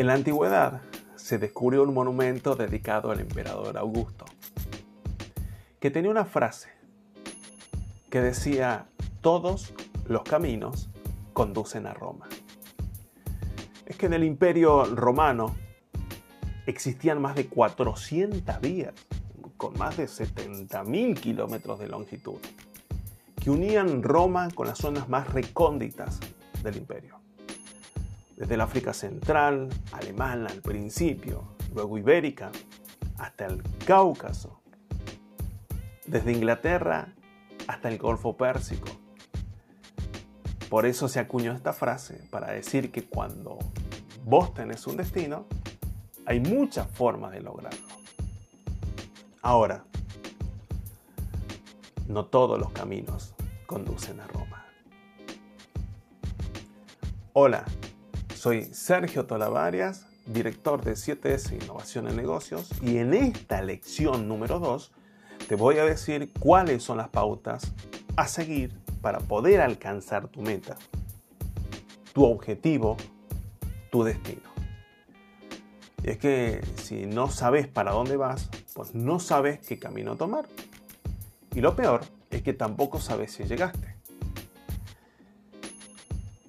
En la antigüedad se descubrió un monumento dedicado al emperador Augusto, que tenía una frase que decía, todos los caminos conducen a Roma. Es que en el imperio romano existían más de 400 vías, con más de 70.000 kilómetros de longitud, que unían Roma con las zonas más recónditas del imperio. Desde el África Central, alemana al principio, luego ibérica, hasta el Cáucaso. Desde Inglaterra hasta el Golfo Pérsico. Por eso se acuñó esta frase, para decir que cuando vos tenés un destino, hay muchas formas de lograrlo. Ahora, no todos los caminos conducen a Roma. Hola, soy Sergio Tolavarias, director de 7S Innovación en Negocios, y en esta lección número 2 te voy a decir cuáles son las pautas a seguir para poder alcanzar tu meta, tu objetivo, tu destino. Y es que si no sabes para dónde vas, pues no sabes qué camino tomar. Y lo peor es que tampoco sabes si llegaste.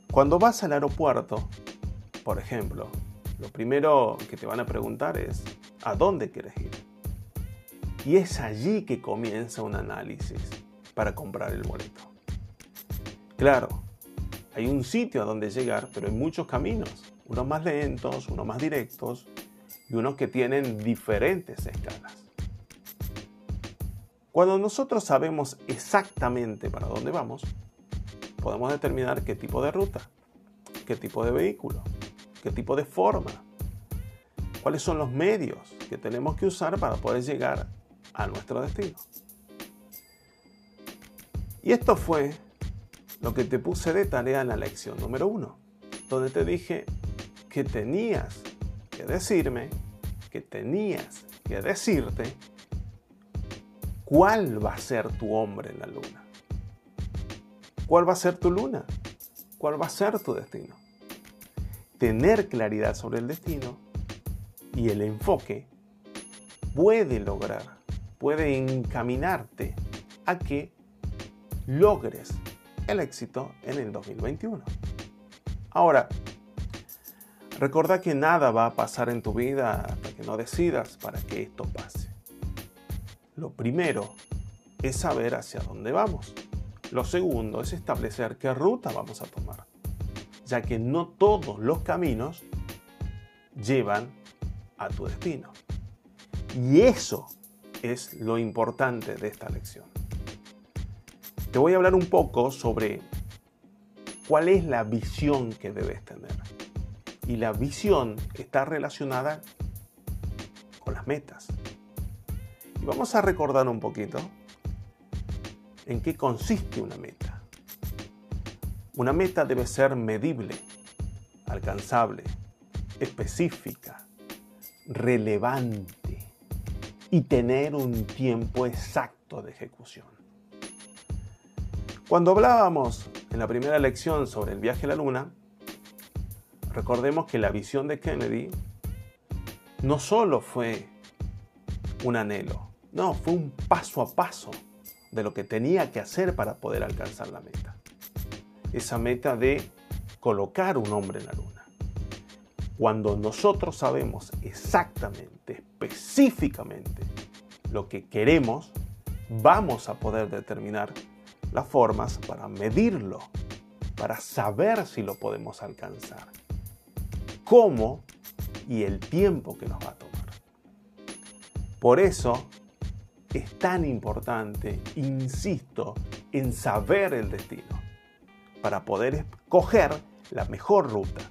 Cuando vas al aeropuerto, por ejemplo, lo primero que te van a preguntar es, ¿a dónde quieres ir? Y es allí que comienza un análisis para comprar el boleto. Claro, hay un sitio a donde llegar, pero hay muchos caminos, unos más lentos, unos más directos y unos que tienen diferentes escalas. Cuando nosotros sabemos exactamente para dónde vamos, podemos determinar qué tipo de ruta, qué tipo de vehículo, qué tipo de forma, cuáles son los medios que tenemos que usar para poder llegar a nuestro destino. Y esto fue lo que te puse de tarea en la lección número uno, donde te dije que tenías que decirme, que tenías que decirte cuál va a ser tu hombre en la luna. ¿Cuál va a ser tu luna? ¿Cuál va a ser tu destino? Tener claridad sobre el destino y el enfoque puede lograr puede encaminarte a que logres el éxito en el 2021. Ahora, recuerda que nada va a pasar en tu vida hasta que no decidas para que esto pase. Lo primero es saber hacia dónde vamos. Lo segundo es establecer qué ruta vamos a tomar, ya que no todos los caminos llevan a tu destino. Y eso es lo importante de esta lección. Te voy a hablar un poco sobre cuál es la visión que debes tener. Y la visión está relacionada con las metas. Y vamos a recordar un poquito en qué consiste una meta. Una meta debe ser medible, alcanzable, específica, relevante y tener un tiempo exacto de ejecución. Cuando hablábamos en la primera lección sobre el viaje a la Luna, recordemos que la visión de Kennedy no solo fue un anhelo, no, fue un paso a paso de lo que tenía que hacer para poder alcanzar la meta. Esa meta de colocar un hombre en la luna. Cuando nosotros sabemos exactamente, específicamente lo que queremos, vamos a poder determinar las formas para medirlo, para saber si lo podemos alcanzar, cómo y el tiempo que nos va a tomar. Por eso es tan importante, insisto, en saber el destino, para poder escoger la mejor ruta,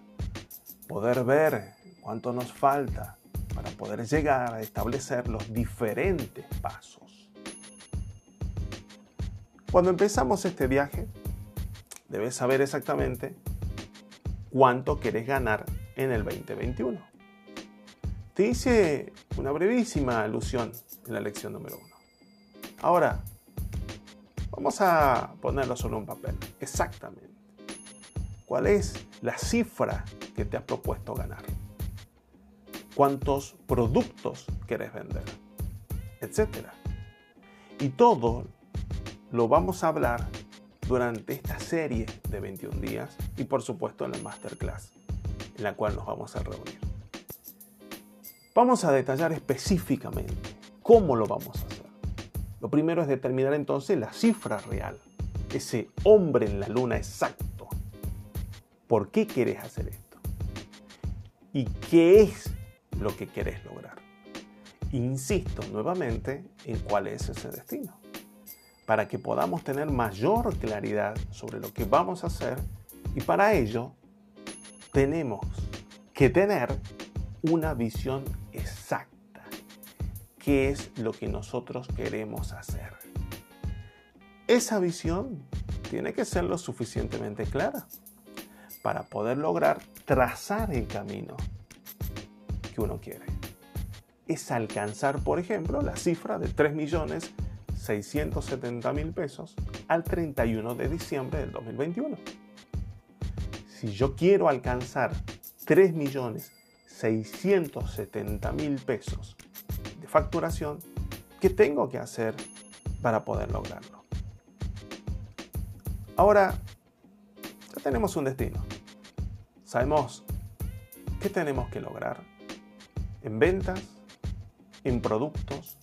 poder ver cuánto nos falta, para poder llegar a establecer los diferentes pasos. Cuando empezamos este viaje, debes saber exactamente cuánto quieres ganar en el 2021. Te hice una brevísima alusión en la lección número uno. Ahora, vamos a ponerlo solo en un papel. Exactamente. ¿Cuál es la cifra que te has propuesto ganar? cuántos productos querés vender, etc. Y todo lo vamos a hablar durante esta serie de 21 días y por supuesto en la masterclass en la cual nos vamos a reunir. Vamos a detallar específicamente cómo lo vamos a hacer. Lo primero es determinar entonces la cifra real, ese hombre en la luna exacto. ¿Por qué querés hacer esto? ¿Y qué es lo que querés lograr. Insisto nuevamente en cuál es ese destino, para que podamos tener mayor claridad sobre lo que vamos a hacer y para ello tenemos que tener una visión qué es lo que nosotros queremos hacer. Esa visión tiene que ser lo suficientemente clara para poder lograr trazar el camino que uno quiere. Es alcanzar, por ejemplo, la cifra de 3.670.000 pesos al 31 de diciembre del 2021. Si yo quiero alcanzar 3.670.000 pesos facturación, ¿qué tengo que hacer para poder lograrlo? Ahora, ya tenemos un destino. Sabemos qué tenemos que lograr en ventas, en productos,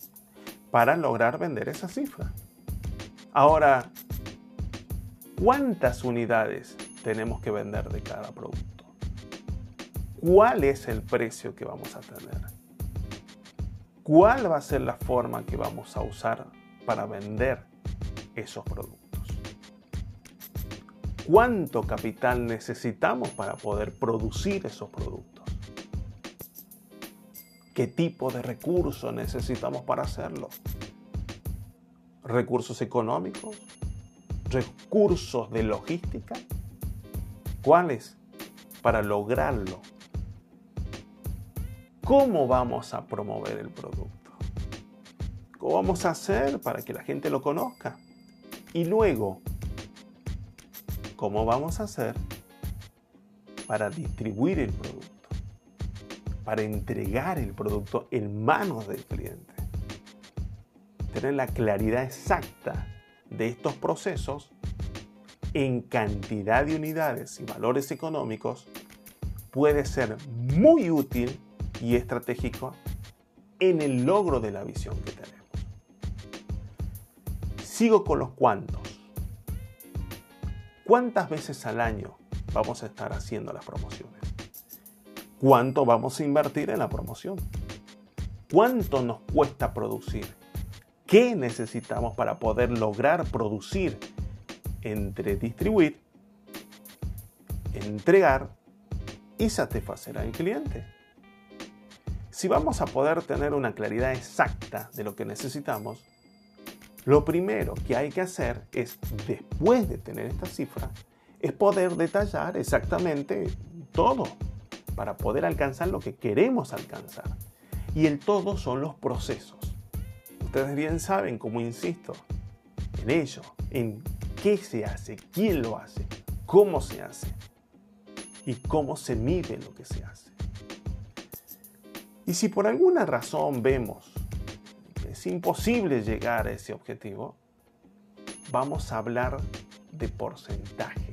para lograr vender esa cifra. Ahora, ¿cuántas unidades tenemos que vender de cada producto? ¿Cuál es el precio que vamos a tener? ¿Cuál va a ser la forma que vamos a usar para vender esos productos? ¿Cuánto capital necesitamos para poder producir esos productos? ¿Qué tipo de recursos necesitamos para hacerlo? ¿Recursos económicos? ¿Recursos de logística? ¿Cuáles? Para lograrlo. ¿Cómo vamos a promover el producto? ¿Cómo vamos a hacer para que la gente lo conozca? Y luego, ¿cómo vamos a hacer para distribuir el producto? para entregar el producto en manos del cliente. Tener la claridad exacta de estos procesos en cantidad de unidades y valores económicos puede ser muy útil y estratégico en el logro de la visión que tenemos. Sigo con los cuantos. ¿Cuántas veces al año vamos a estar haciendo las promociones? ¿Cuánto vamos a invertir en la promoción? ¿Cuánto nos cuesta producir? ¿Qué necesitamos para poder lograr producir entre distribuir, entregar y satisfacer al cliente? Si vamos a poder tener una claridad exacta de lo que necesitamos, lo primero que hay que hacer es, después de tener esta cifra, es poder detallar exactamente todo para poder alcanzar lo que queremos alcanzar. Y el todo son los procesos. Ustedes bien saben, como insisto, en ello, en qué se hace, quién lo hace, cómo se hace y cómo se mide lo que se hace. Y si por alguna razón vemos que es imposible llegar a ese objetivo, vamos a hablar de porcentaje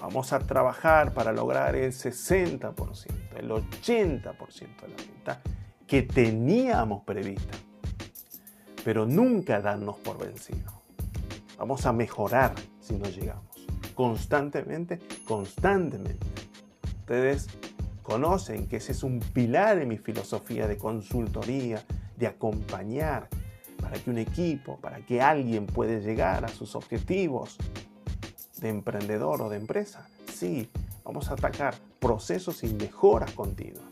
Vamos a trabajar para lograr el 60%, el 80% de la meta que teníamos prevista. Pero nunca darnos por vencido. Vamos a mejorar si no llegamos. Constantemente, constantemente. Ustedes conocen que ese es un pilar en mi filosofía de consultoría, de acompañar para que un equipo, para que alguien pueda llegar a sus objetivos, de emprendedor o de empresa. Sí, vamos a atacar procesos y mejoras continuas.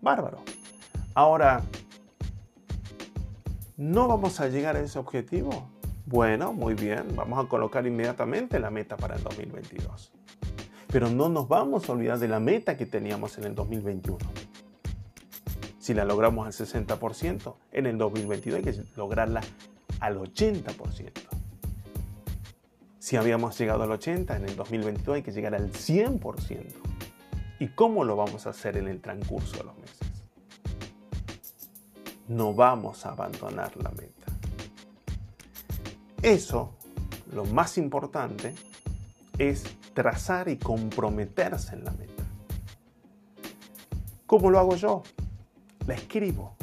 Bárbaro. Ahora, ¿no vamos a llegar a ese objetivo? Bueno, muy bien, vamos a colocar inmediatamente la meta para el 2022. Pero no nos vamos a olvidar de la meta que teníamos en el 2021. Si la logramos al 60%, en el 2022 hay que lograrla al 80%. Si habíamos llegado al 80, en el 2022 hay que llegar al 100%. ¿Y cómo lo vamos a hacer en el transcurso de los meses? No vamos a abandonar la meta. Eso, lo más importante, es trazar y comprometerse en la meta. ¿Cómo lo hago yo? La escribo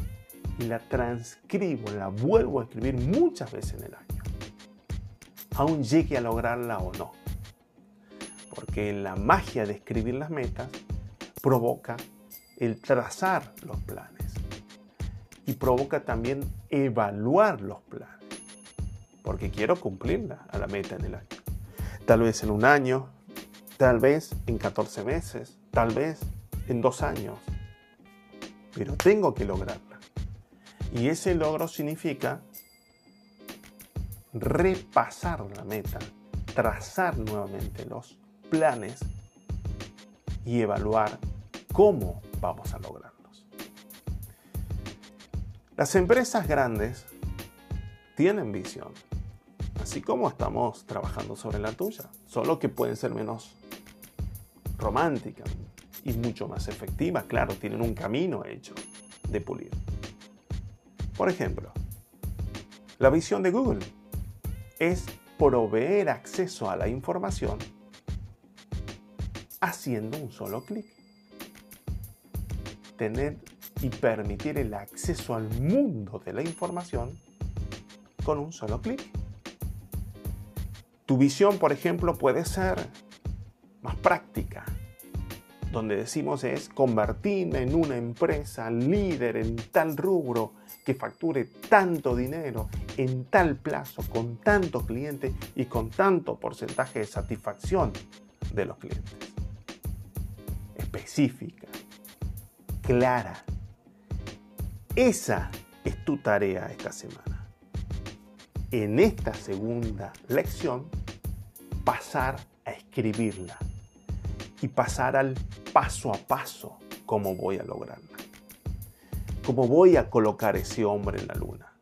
y la transcribo, la vuelvo a escribir muchas veces en el año. Aún llegue a lograrla o no. Porque la magia de escribir las metas provoca el trazar los planes y provoca también evaluar los planes. Porque quiero cumplirla a la meta en el año. Tal vez en un año, tal vez en 14 meses, tal vez en dos años. Pero tengo que lograrla. Y ese logro significa repasar la meta, trazar nuevamente los planes y evaluar cómo vamos a lograrlos. Las empresas grandes tienen visión, así como estamos trabajando sobre la tuya, solo que pueden ser menos románticas y mucho más efectivas. Claro, tienen un camino hecho de pulir. Por ejemplo, la visión de Google es proveer acceso a la información haciendo un solo clic. Tener y permitir el acceso al mundo de la información con un solo clic. Tu visión, por ejemplo, puede ser más práctica, donde decimos es convertirme en una empresa líder en tal rubro que facture tanto dinero en tal plazo, con tantos clientes y con tanto porcentaje de satisfacción de los clientes. Específica, clara. Esa es tu tarea esta semana. En esta segunda lección, pasar a escribirla y pasar al paso a paso cómo voy a lograrla. ¿Cómo voy a colocar ese hombre en la luna?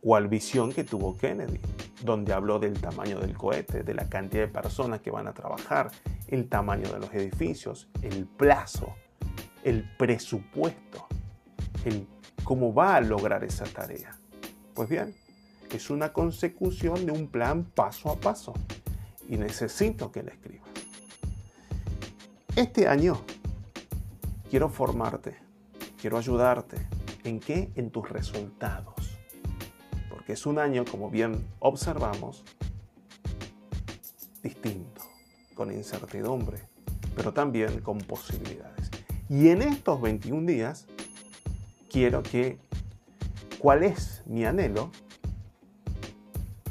¿Cuál visión que tuvo Kennedy? Donde habló del tamaño del cohete, de la cantidad de personas que van a trabajar, el tamaño de los edificios, el plazo, el presupuesto, el cómo va a lograr esa tarea. Pues bien, es una consecución de un plan paso a paso y necesito que la escribas. Este año quiero formarte, quiero ayudarte. ¿En qué? En tus resultados. Porque es un año, como bien observamos, distinto, con incertidumbre, pero también con posibilidades. Y en estos 21 días, quiero que, ¿cuál es mi anhelo?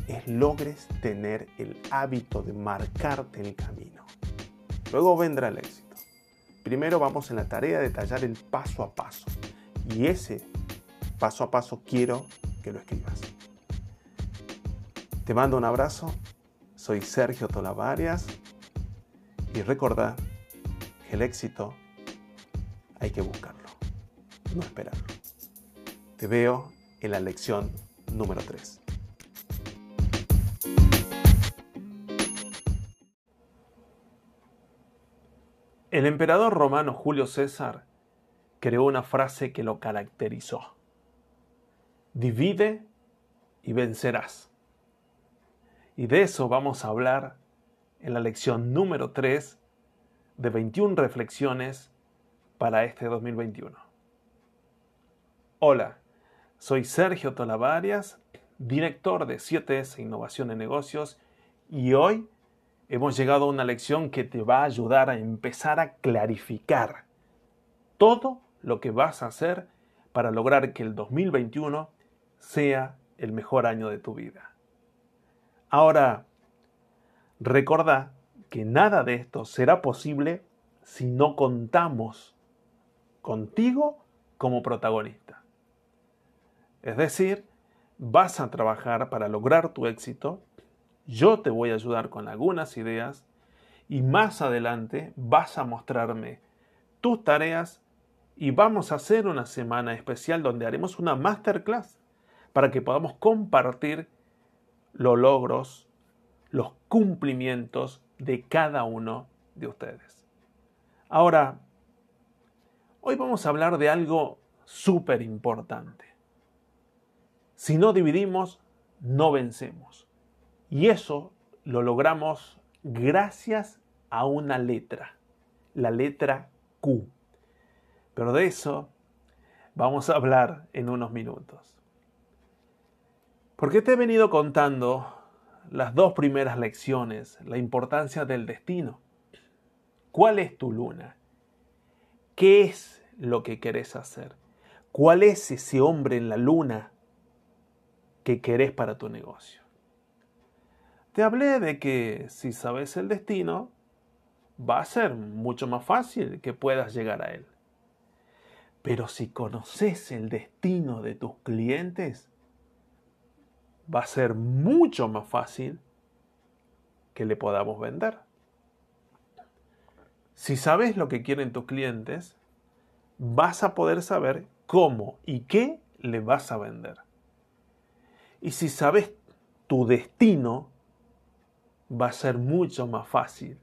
Es logres tener el hábito de marcarte el camino. Luego vendrá el éxito. Primero vamos en la tarea de detallar el paso a paso. Y ese paso a paso quiero que lo escribas. Te mando un abrazo. Soy Sergio Tolavarias. Y recordá que el éxito hay que buscarlo, no esperarlo. Te veo en la lección número 3. El emperador romano Julio César creó una frase que lo caracterizó. Divide y vencerás. Y de eso vamos a hablar en la lección número 3 de 21 reflexiones para este 2021. Hola, soy Sergio Tolavarias, director de 7S Innovación en Negocios, y hoy hemos llegado a una lección que te va a ayudar a empezar a clarificar todo lo que vas a hacer para lograr que el 2021 sea el mejor año de tu vida. Ahora, recuerda que nada de esto será posible si no contamos contigo como protagonista. Es decir, vas a trabajar para lograr tu éxito yo te voy a ayudar con algunas ideas y más adelante vas a mostrarme tus tareas y vamos a hacer una semana especial donde haremos una masterclass para que podamos compartir los logros, los cumplimientos de cada uno de ustedes. Ahora, hoy vamos a hablar de algo súper importante. Si no dividimos, no vencemos. Y eso lo logramos gracias a una letra, la letra Q. Pero de eso vamos a hablar en unos minutos. Porque te he venido contando las dos primeras lecciones, la importancia del destino. ¿Cuál es tu luna? ¿Qué es lo que querés hacer? ¿Cuál es ese hombre en la luna que querés para tu negocio? Te hablé de que si sabes el destino, va a ser mucho más fácil que puedas llegar a él. Pero si conoces el destino de tus clientes, va a ser mucho más fácil que le podamos vender. Si sabes lo que quieren tus clientes, vas a poder saber cómo y qué le vas a vender. Y si sabes tu destino, va a ser mucho más fácil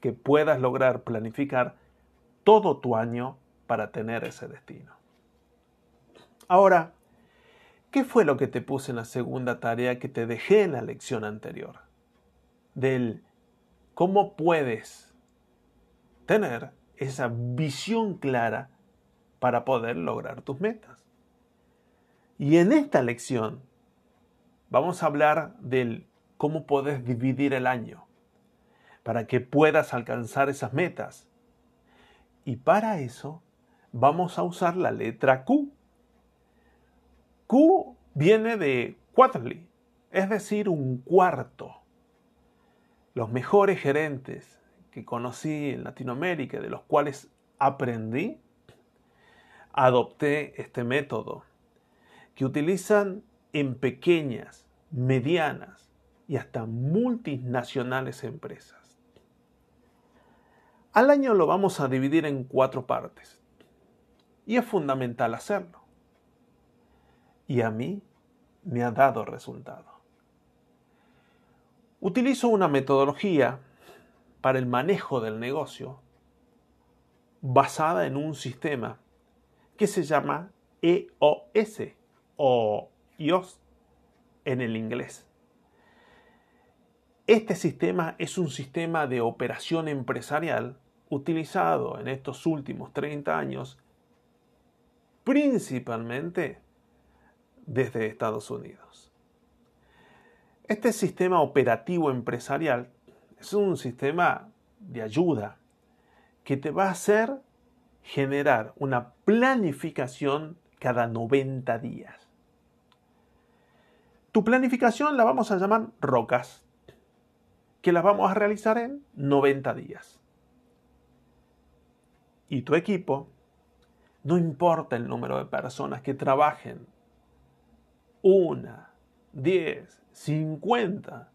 que puedas lograr planificar todo tu año para tener ese destino. Ahora, ¿Qué fue lo que te puse en la segunda tarea que te dejé en la lección anterior? Del cómo puedes tener esa visión clara para poder lograr tus metas. Y en esta lección vamos a hablar del cómo puedes dividir el año para que puedas alcanzar esas metas. Y para eso vamos a usar la letra Q Q viene de quarterly, es decir, un cuarto. Los mejores gerentes que conocí en Latinoamérica, de los cuales aprendí, adopté este método que utilizan en pequeñas, medianas y hasta multinacionales empresas. Al año lo vamos a dividir en cuatro partes y es fundamental hacerlo y a mí me ha dado resultado. Utilizo una metodología para el manejo del negocio basada en un sistema que se llama EOS o IOS en el inglés. Este sistema es un sistema de operación empresarial utilizado en estos últimos 30 años principalmente desde Estados Unidos. Este sistema operativo empresarial es un sistema de ayuda que te va a hacer generar una planificación cada 90 días. Tu planificación la vamos a llamar rocas, que las vamos a realizar en 90 días. Y tu equipo, no importa el número de personas que trabajen una, diez, cincuenta,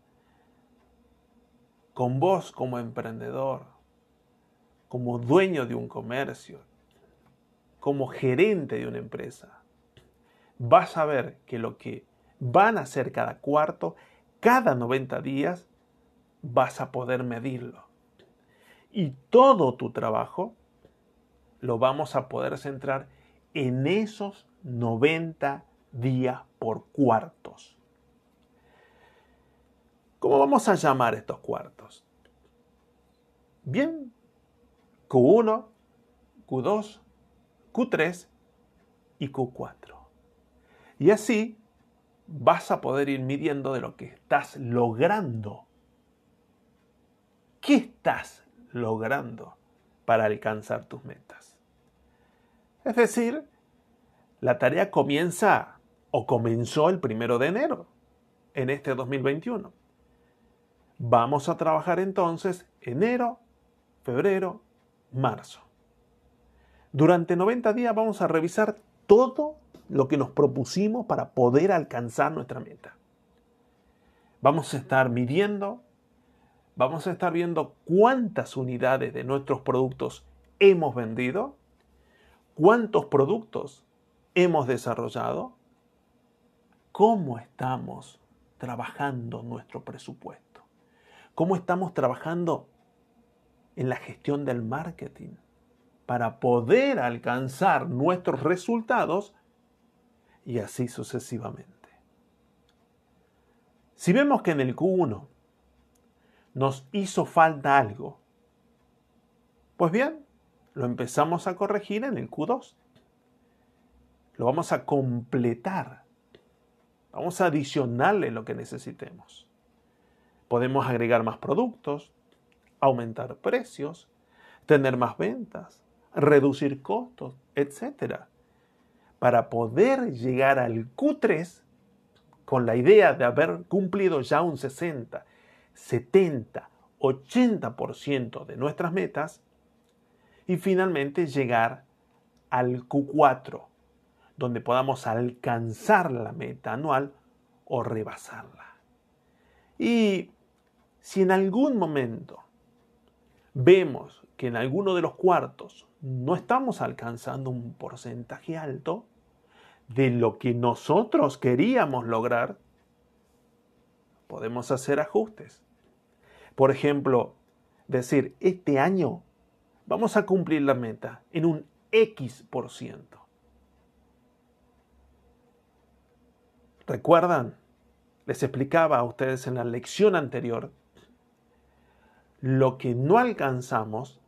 con vos como emprendedor, como dueño de un comercio, como gerente de una empresa, vas a ver que lo que van a hacer cada cuarto, cada 90 días, vas a poder medirlo. Y todo tu trabajo lo vamos a poder centrar en esos 90 días por cuartos. ¿Cómo vamos a llamar estos cuartos? Bien, Q1, Q2, Q3 y Q4. Y así vas a poder ir midiendo de lo que estás logrando. ¿Qué estás logrando para alcanzar tus metas? Es decir, la tarea comienza o comenzó el primero de enero en este 2021. Vamos a trabajar entonces enero, febrero, marzo. Durante 90 días vamos a revisar todo lo que nos propusimos para poder alcanzar nuestra meta. Vamos a estar midiendo, vamos a estar viendo cuántas unidades de nuestros productos hemos vendido, cuántos productos hemos desarrollado, cómo estamos trabajando nuestro presupuesto, cómo estamos trabajando en la gestión del marketing para poder alcanzar nuestros resultados y así sucesivamente. Si vemos que en el Q1 nos hizo falta algo, pues bien, lo empezamos a corregir en el Q2. Lo vamos a completar. Vamos a adicionarle lo que necesitemos. Podemos agregar más productos, aumentar precios, tener más ventas, reducir costos, etc. Para poder llegar al Q3 con la idea de haber cumplido ya un 60, 70, 80% de nuestras metas y finalmente llegar al Q4, donde podamos alcanzar la meta anual o rebasarla. Y si en algún momento vemos que en alguno de los cuartos no estamos alcanzando un porcentaje alto de lo que nosotros queríamos lograr, podemos hacer ajustes. Por ejemplo, decir, este año vamos a cumplir la meta en un X por ciento. ¿Recuerdan? Les explicaba a ustedes en la lección anterior lo que no alcanzamos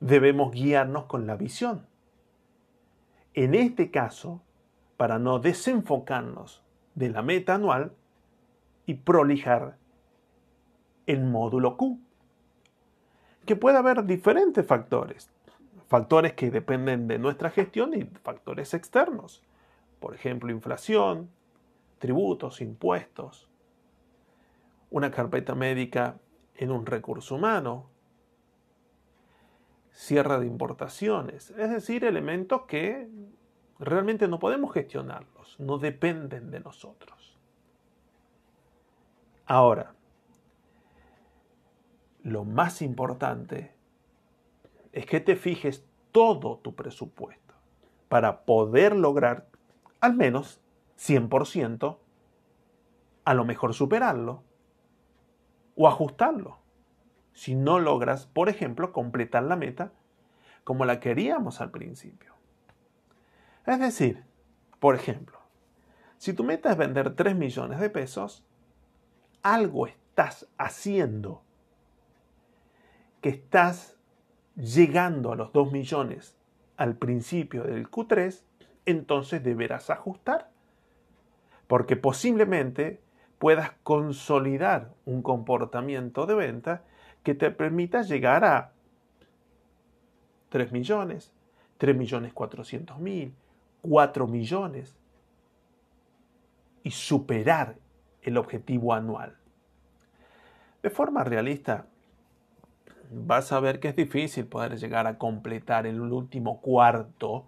debemos guiarnos con la visión. En este caso, para no desenfocarnos de la meta anual y prolijar el módulo Q, que puede haber diferentes factores, factores que dependen de nuestra gestión y factores externos, por ejemplo, inflación, tributos, impuestos, una carpeta médica en un recurso humano, cierre de importaciones, es decir, elementos que realmente no podemos gestionarlos, no dependen de nosotros. Ahora, lo más importante es que te fijes todo tu presupuesto para poder lograr al menos 100%, a lo mejor superarlo o ajustarlo si no logras, por ejemplo, completar la meta como la queríamos al principio. Es decir, por ejemplo, si tu meta es vender 3 millones de pesos, algo estás haciendo que estás llegando a los 2 millones al principio del Q3, entonces deberás ajustar. Porque posiblemente puedas consolidar un comportamiento de venta que te permita llegar a 3 millones, 3 millones 400 mil, 4 millones y superar el objetivo anual. De forma realista, vas a ver que es difícil poder llegar a completar el último cuarto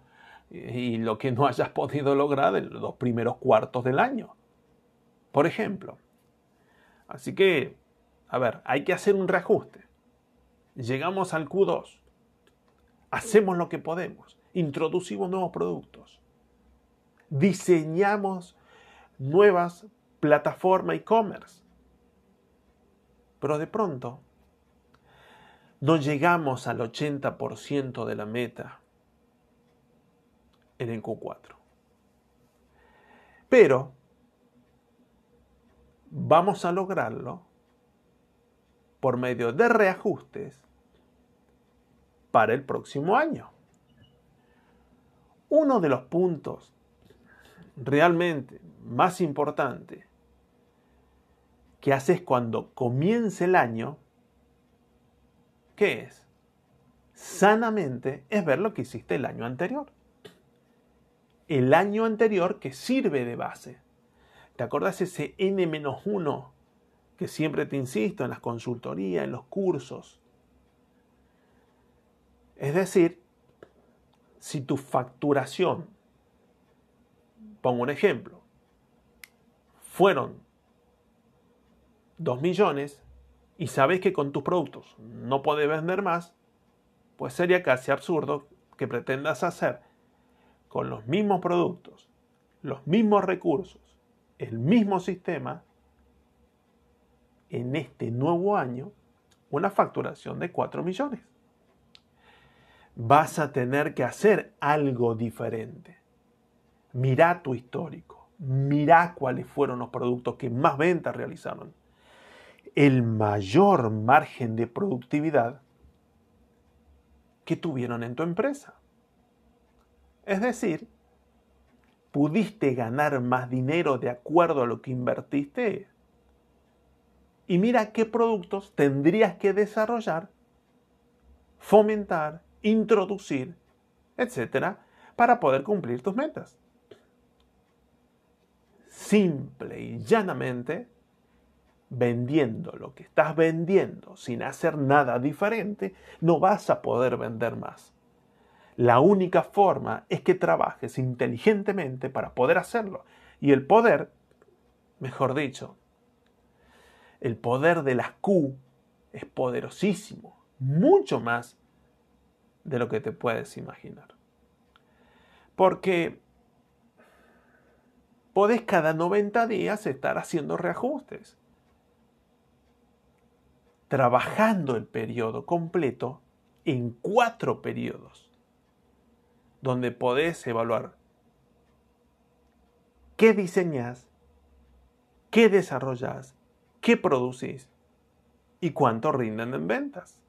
y lo que no hayas podido lograr en los primeros cuartos del año. Por ejemplo. Así que a ver, hay que hacer un reajuste. Llegamos al Q2. Hacemos lo que podemos. Introducimos nuevos productos. Diseñamos nuevas plataformas e-commerce. Pero de pronto no llegamos al 80% de la meta en el Q4. Pero vamos a lograrlo por medio de reajustes para el próximo año. Uno de los puntos realmente más importantes que haces cuando comience el año, ¿qué es? Sanamente es ver lo que hiciste el año anterior. El año anterior que sirve de base. ¿Te acordás ese N-1 que siempre te insisto en las consultorías, en los cursos. Es decir, si tu facturación, pongo un ejemplo, fueron 2 millones y sabes que con tus productos no puedes vender más, pues sería casi absurdo que pretendas hacer con los mismos productos, los mismos recursos, el mismo sistema, en este nuevo año una facturación de 4 millones. Vas a tener que hacer algo diferente. Mirá tu histórico. Mirá cuáles fueron los productos que más ventas realizaron. El mayor margen de productividad que tuvieron en tu empresa. Es decir, pudiste ganar más dinero de acuerdo a lo que invertiste. Y mira qué productos tendrías que desarrollar, fomentar, introducir, etcétera, para poder cumplir tus metas. Simple y llanamente, vendiendo lo que estás vendiendo sin hacer nada diferente, no vas a poder vender más. La única forma es que trabajes inteligentemente para poder hacerlo. Y el poder, mejor dicho, el poder de las Q es poderosísimo, mucho más de lo que te puedes imaginar. Porque podés cada 90 días estar haciendo reajustes, trabajando el periodo completo en cuatro periodos donde podés evaluar qué diseñas, qué desarrollas, qué producís y cuánto rinden en ventas.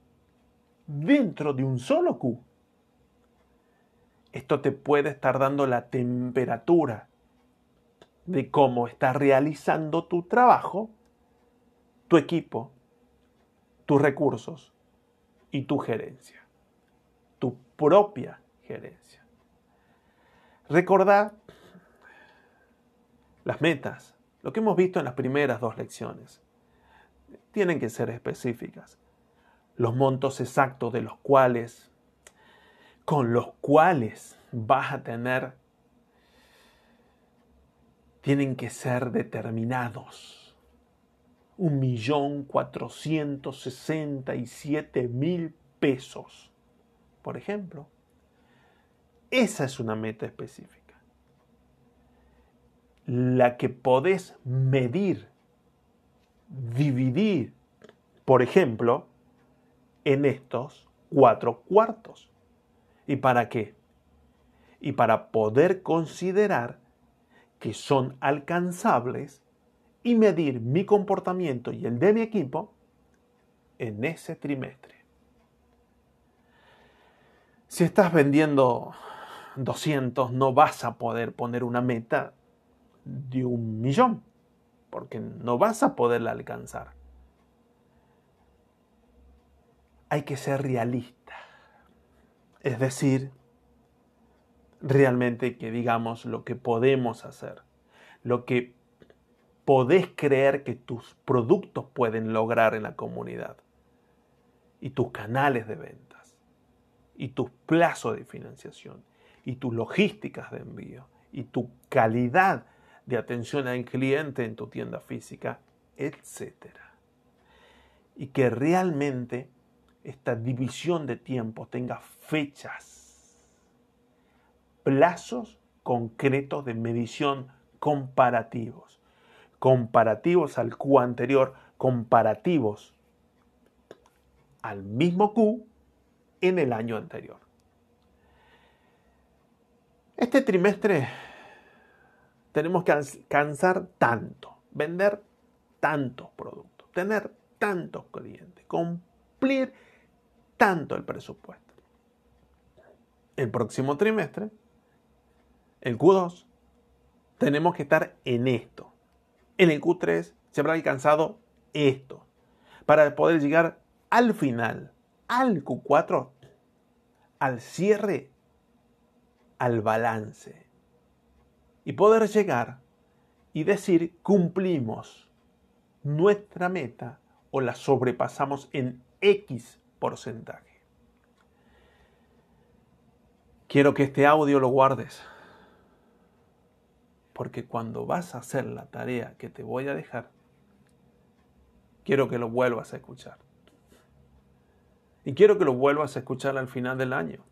Dentro de un solo Q. Esto te puede estar dando la temperatura de cómo estás realizando tu trabajo, tu equipo, tus recursos y tu gerencia. Tu propia gerencia. Recordad las metas, lo que hemos visto en las primeras dos lecciones. Tienen que ser específicas. Los montos exactos de los cuales, con los cuales vas a tener, tienen que ser determinados. Un millón cuatrocientos sesenta y siete mil pesos, por ejemplo. Esa es una meta específica. La que podés medir, dividir, por ejemplo, en estos cuatro cuartos. ¿Y para qué? Y para poder considerar que son alcanzables y medir mi comportamiento y el de mi equipo en ese trimestre. Si estás vendiendo 200 no vas a poder poner una meta de un millón, porque no vas a poderla alcanzar. Hay que ser realista, es decir, realmente que digamos lo que podemos hacer, lo que podés creer que tus productos pueden lograr en la comunidad. Y tus canales de ventas. Y tus plazos de financiación. Y tus logísticas de envío. Y tu calidad de atención al cliente en tu tienda física, etc. Y que realmente esta división de tiempo tenga fechas, plazos concretos de medición comparativos. Comparativos al Q anterior, comparativos al mismo Q en el año anterior. Este trimestre tenemos que alcanzar tanto, vender tantos productos, tener tantos clientes, cumplir tanto el presupuesto. El próximo trimestre, el Q2, tenemos que estar en esto. En el Q3 se habrá alcanzado esto. Para poder llegar al final, al Q4, al cierre al balance y poder llegar y decir cumplimos nuestra meta o la sobrepasamos en X porcentaje. Quiero que este audio lo guardes, porque cuando vas a hacer la tarea que te voy a dejar, quiero que lo vuelvas a escuchar. Y quiero que lo vuelvas a escuchar al final del año.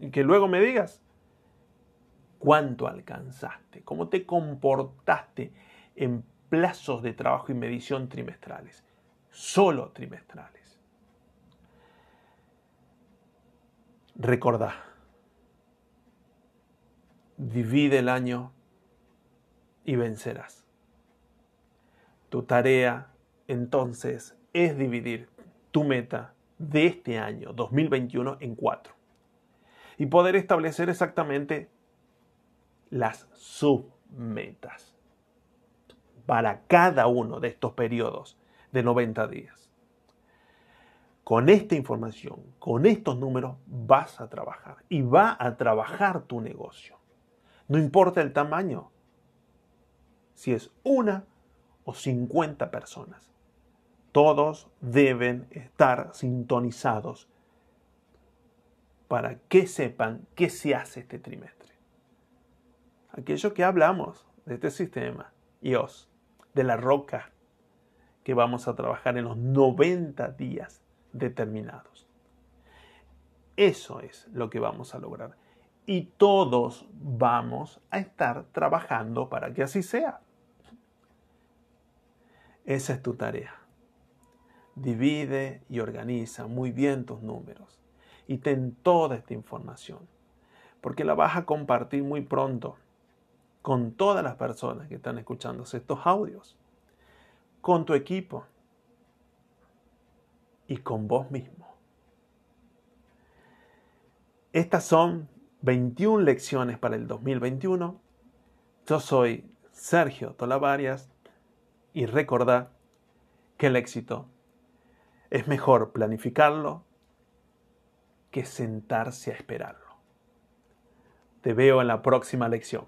Y que luego me digas cuánto alcanzaste, cómo te comportaste en plazos de trabajo y medición trimestrales, solo trimestrales. Recordá, divide el año y vencerás. Tu tarea entonces es dividir tu meta de este año 2021 en cuatro y poder establecer exactamente las submetas para cada uno de estos periodos de 90 días. Con esta información, con estos números, vas a trabajar y va a trabajar tu negocio. No importa el tamaño, si es una o 50 personas. Todos deben estar sintonizados para que sepan qué se hace este trimestre. Aquello que hablamos de este sistema, IOS, de la roca, que vamos a trabajar en los 90 días determinados. Eso es lo que vamos a lograr. Y todos vamos a estar trabajando para que así sea. Esa es tu tarea. Divide y organiza muy bien tus números y ten toda esta información, porque la vas a compartir muy pronto con todas las personas que están escuchando estos audios, con tu equipo y con vos mismo. Estas son 21 lecciones para el 2021. Yo soy Sergio Tolavarias y recordad que el éxito es mejor planificarlo que sentarse a esperarlo. Te veo en la próxima lección.